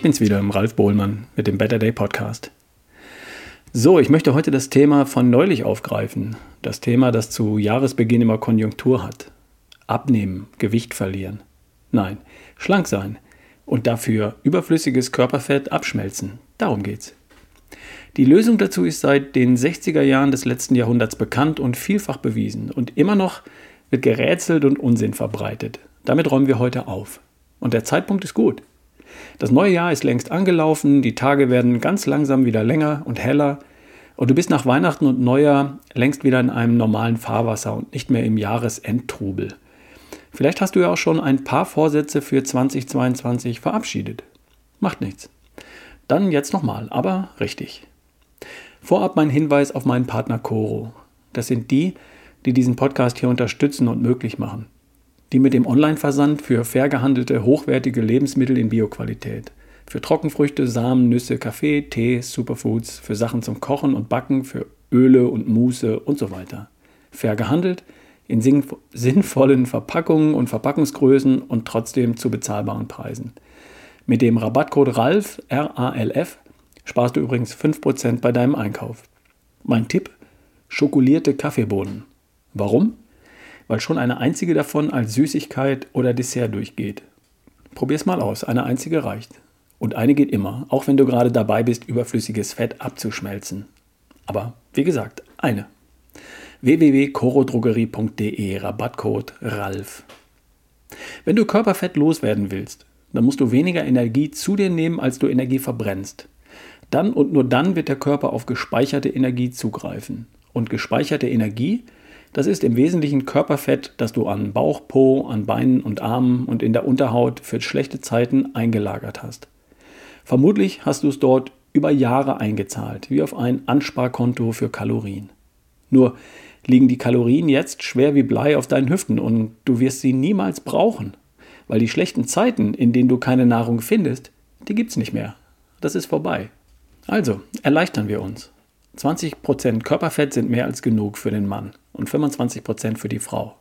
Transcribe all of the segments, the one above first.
Ich bin's wieder, Ralf Bohlmann mit dem Better Day Podcast. So, ich möchte heute das Thema von neulich aufgreifen. Das Thema, das zu Jahresbeginn immer Konjunktur hat. Abnehmen, Gewicht verlieren. Nein, schlank sein und dafür überflüssiges Körperfett abschmelzen. Darum geht's. Die Lösung dazu ist seit den 60er Jahren des letzten Jahrhunderts bekannt und vielfach bewiesen. Und immer noch wird gerätselt und Unsinn verbreitet. Damit räumen wir heute auf. Und der Zeitpunkt ist gut. Das neue Jahr ist längst angelaufen, die Tage werden ganz langsam wieder länger und heller und du bist nach Weihnachten und Neujahr längst wieder in einem normalen Fahrwasser und nicht mehr im Jahresendtrubel. Vielleicht hast du ja auch schon ein paar Vorsätze für 2022 verabschiedet. Macht nichts. Dann jetzt nochmal, aber richtig. Vorab mein Hinweis auf meinen Partner Coro. Das sind die, die diesen Podcast hier unterstützen und möglich machen die mit dem Online-Versand für fair gehandelte, hochwertige Lebensmittel in Bioqualität. Für Trockenfrüchte, Samen, Nüsse, Kaffee, Tee, Superfoods, für Sachen zum Kochen und Backen, für Öle und Muße und so weiter. Fair gehandelt, in sinnvollen Verpackungen und Verpackungsgrößen und trotzdem zu bezahlbaren Preisen. Mit dem Rabattcode RALF, R-A-L-F, sparst du übrigens 5% bei deinem Einkauf. Mein Tipp: schokolierte Kaffeebohnen. Warum? Weil schon eine einzige davon als Süßigkeit oder Dessert durchgeht. Probier's mal aus, eine einzige reicht. Und eine geht immer, auch wenn du gerade dabei bist, überflüssiges Fett abzuschmelzen. Aber wie gesagt, eine. www.corodrogerie.de Rabattcode RALF. Wenn du Körperfett loswerden willst, dann musst du weniger Energie zu dir nehmen, als du Energie verbrennst. Dann und nur dann wird der Körper auf gespeicherte Energie zugreifen. Und gespeicherte Energie das ist im Wesentlichen Körperfett, das du an Bauch, Po, an Beinen und Armen und in der Unterhaut für schlechte Zeiten eingelagert hast. Vermutlich hast du es dort über Jahre eingezahlt, wie auf ein Ansparkonto für Kalorien. Nur liegen die Kalorien jetzt schwer wie Blei auf deinen Hüften und du wirst sie niemals brauchen, weil die schlechten Zeiten, in denen du keine Nahrung findest, die gibt's nicht mehr. Das ist vorbei. Also, erleichtern wir uns. 20% Körperfett sind mehr als genug für den Mann und 25% für die Frau.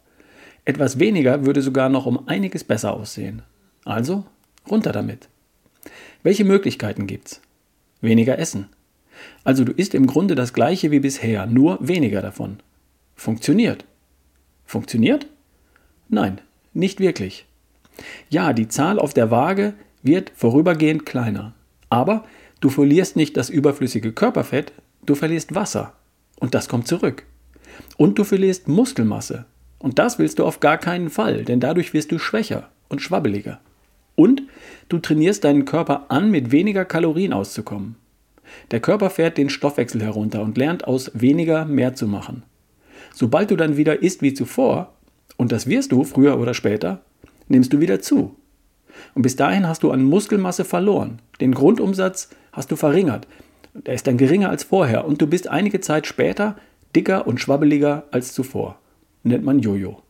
Etwas weniger würde sogar noch um einiges besser aussehen. Also runter damit. Welche Möglichkeiten gibt's? Weniger essen. Also du isst im Grunde das gleiche wie bisher, nur weniger davon. Funktioniert. Funktioniert? Nein, nicht wirklich. Ja, die Zahl auf der Waage wird vorübergehend kleiner. Aber du verlierst nicht das überflüssige Körperfett, du verlierst Wasser. Und das kommt zurück. Und du verlierst Muskelmasse. Und das willst du auf gar keinen Fall, denn dadurch wirst du schwächer und schwabbeliger. Und du trainierst deinen Körper an, mit weniger Kalorien auszukommen. Der Körper fährt den Stoffwechsel herunter und lernt aus weniger mehr zu machen. Sobald du dann wieder isst wie zuvor, und das wirst du früher oder später, nimmst du wieder zu. Und bis dahin hast du an Muskelmasse verloren. Den Grundumsatz hast du verringert. Der ist dann geringer als vorher und du bist einige Zeit später dicker und schwabbeliger als zuvor. Nennt man Jojo.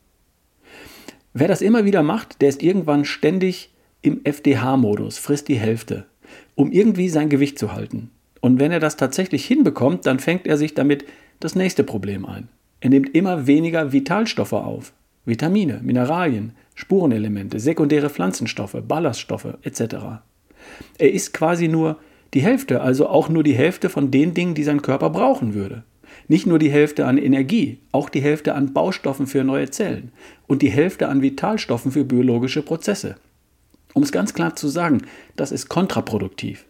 Wer das immer wieder macht, der ist irgendwann ständig im FDH-Modus, frisst die Hälfte, um irgendwie sein Gewicht zu halten. Und wenn er das tatsächlich hinbekommt, dann fängt er sich damit das nächste Problem ein. Er nimmt immer weniger Vitalstoffe auf. Vitamine, Mineralien, Spurenelemente, sekundäre Pflanzenstoffe, Ballaststoffe etc. Er isst quasi nur die Hälfte, also auch nur die Hälfte von den Dingen, die sein Körper brauchen würde. Nicht nur die Hälfte an Energie, auch die Hälfte an Baustoffen für neue Zellen und die Hälfte an Vitalstoffen für biologische Prozesse. Um es ganz klar zu sagen, das ist kontraproduktiv.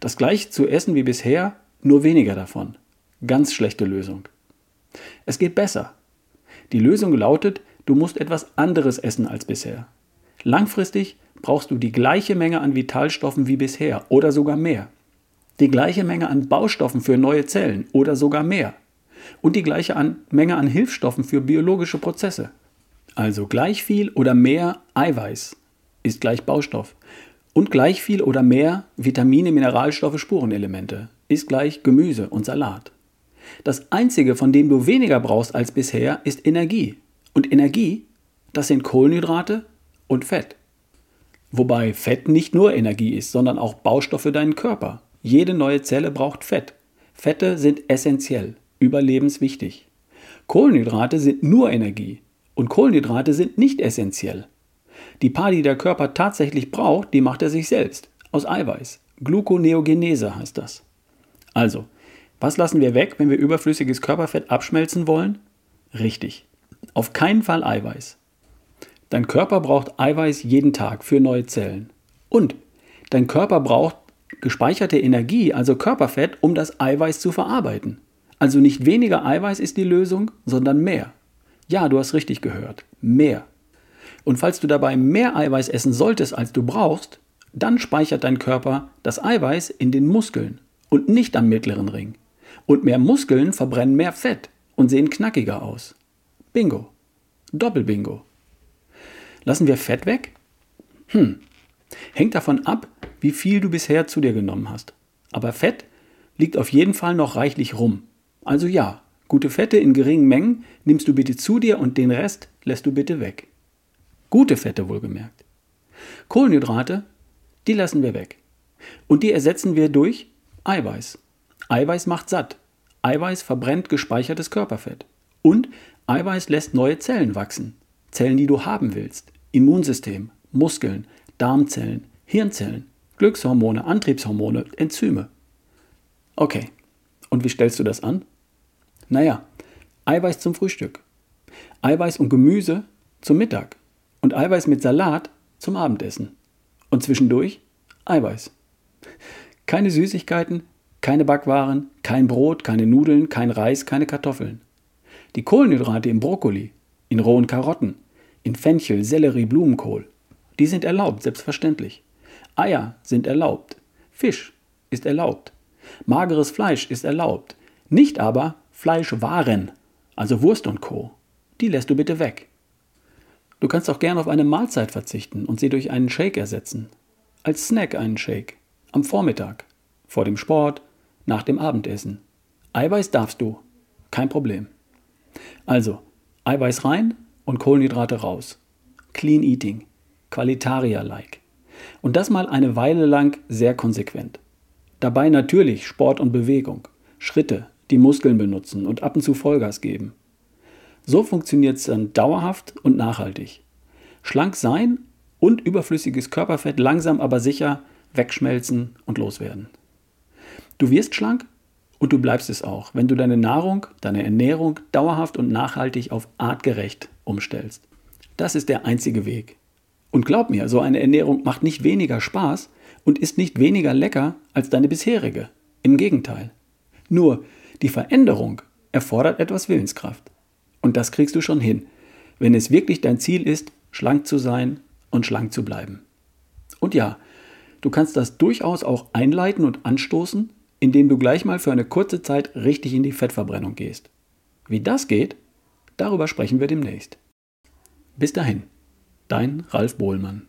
Das gleiche zu essen wie bisher, nur weniger davon. Ganz schlechte Lösung. Es geht besser. Die Lösung lautet, du musst etwas anderes essen als bisher. Langfristig brauchst du die gleiche Menge an Vitalstoffen wie bisher oder sogar mehr. Die gleiche Menge an Baustoffen für neue Zellen oder sogar mehr und die gleiche an Menge an Hilfsstoffen für biologische Prozesse. Also gleich viel oder mehr Eiweiß ist gleich Baustoff und gleich viel oder mehr Vitamine, Mineralstoffe, Spurenelemente ist gleich Gemüse und Salat. Das einzige, von dem du weniger brauchst als bisher, ist Energie. Und Energie, das sind Kohlenhydrate und Fett. Wobei Fett nicht nur Energie ist, sondern auch Baustoff für deinen Körper. Jede neue Zelle braucht Fett. Fette sind essentiell überlebenswichtig. Kohlenhydrate sind nur Energie und Kohlenhydrate sind nicht essentiell. Die paar, die der Körper tatsächlich braucht, die macht er sich selbst. aus Eiweiß. Gluconeogenese heißt das. Also, was lassen wir weg, wenn wir überflüssiges Körperfett abschmelzen wollen? Richtig. Auf keinen Fall Eiweiß. Dein Körper braucht Eiweiß jeden Tag für neue Zellen. Und dein Körper braucht gespeicherte Energie, also Körperfett, um das Eiweiß zu verarbeiten. Also nicht weniger Eiweiß ist die Lösung, sondern mehr. Ja, du hast richtig gehört. Mehr. Und falls du dabei mehr Eiweiß essen solltest, als du brauchst, dann speichert dein Körper das Eiweiß in den Muskeln und nicht am mittleren Ring. Und mehr Muskeln verbrennen mehr Fett und sehen knackiger aus. Bingo. Doppelbingo. Lassen wir Fett weg? Hm. Hängt davon ab, wie viel du bisher zu dir genommen hast. Aber Fett liegt auf jeden Fall noch reichlich rum. Also ja, gute Fette in geringen Mengen nimmst du bitte zu dir und den Rest lässt du bitte weg. Gute Fette wohlgemerkt. Kohlenhydrate, die lassen wir weg. Und die ersetzen wir durch Eiweiß. Eiweiß macht satt. Eiweiß verbrennt gespeichertes Körperfett. Und Eiweiß lässt neue Zellen wachsen. Zellen, die du haben willst. Immunsystem, Muskeln, Darmzellen, Hirnzellen, Glückshormone, Antriebshormone, Enzyme. Okay, und wie stellst du das an? Naja, Eiweiß zum Frühstück, Eiweiß und Gemüse zum Mittag und Eiweiß mit Salat zum Abendessen. Und zwischendurch Eiweiß. Keine Süßigkeiten, keine Backwaren, kein Brot, keine Nudeln, kein Reis, keine Kartoffeln. Die Kohlenhydrate im Brokkoli, in rohen Karotten, in Fenchel, Sellerie, Blumenkohl, die sind erlaubt, selbstverständlich. Eier sind erlaubt. Fisch ist erlaubt. Mageres Fleisch ist erlaubt. Nicht aber Fleischwaren, also Wurst und Co. Die lässt du bitte weg. Du kannst auch gern auf eine Mahlzeit verzichten und sie durch einen Shake ersetzen. Als Snack einen Shake. Am Vormittag. Vor dem Sport. Nach dem Abendessen. Eiweiß darfst du. Kein Problem. Also, Eiweiß rein und Kohlenhydrate raus. Clean Eating. Qualitaria-like. Und das mal eine Weile lang sehr konsequent. Dabei natürlich Sport und Bewegung, Schritte, die Muskeln benutzen und ab und zu Vollgas geben. So funktioniert es dann dauerhaft und nachhaltig. Schlank sein und überflüssiges Körperfett langsam aber sicher wegschmelzen und loswerden. Du wirst schlank und du bleibst es auch, wenn du deine Nahrung, deine Ernährung dauerhaft und nachhaltig auf artgerecht umstellst. Das ist der einzige Weg. Und glaub mir, so eine Ernährung macht nicht weniger Spaß und ist nicht weniger lecker als deine bisherige. Im Gegenteil. Nur die Veränderung erfordert etwas Willenskraft. Und das kriegst du schon hin, wenn es wirklich dein Ziel ist, schlank zu sein und schlank zu bleiben. Und ja, du kannst das durchaus auch einleiten und anstoßen, indem du gleich mal für eine kurze Zeit richtig in die Fettverbrennung gehst. Wie das geht, darüber sprechen wir demnächst. Bis dahin, dein Ralf Bohlmann.